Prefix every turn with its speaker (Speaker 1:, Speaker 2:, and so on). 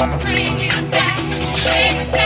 Speaker 1: Bring it back, shake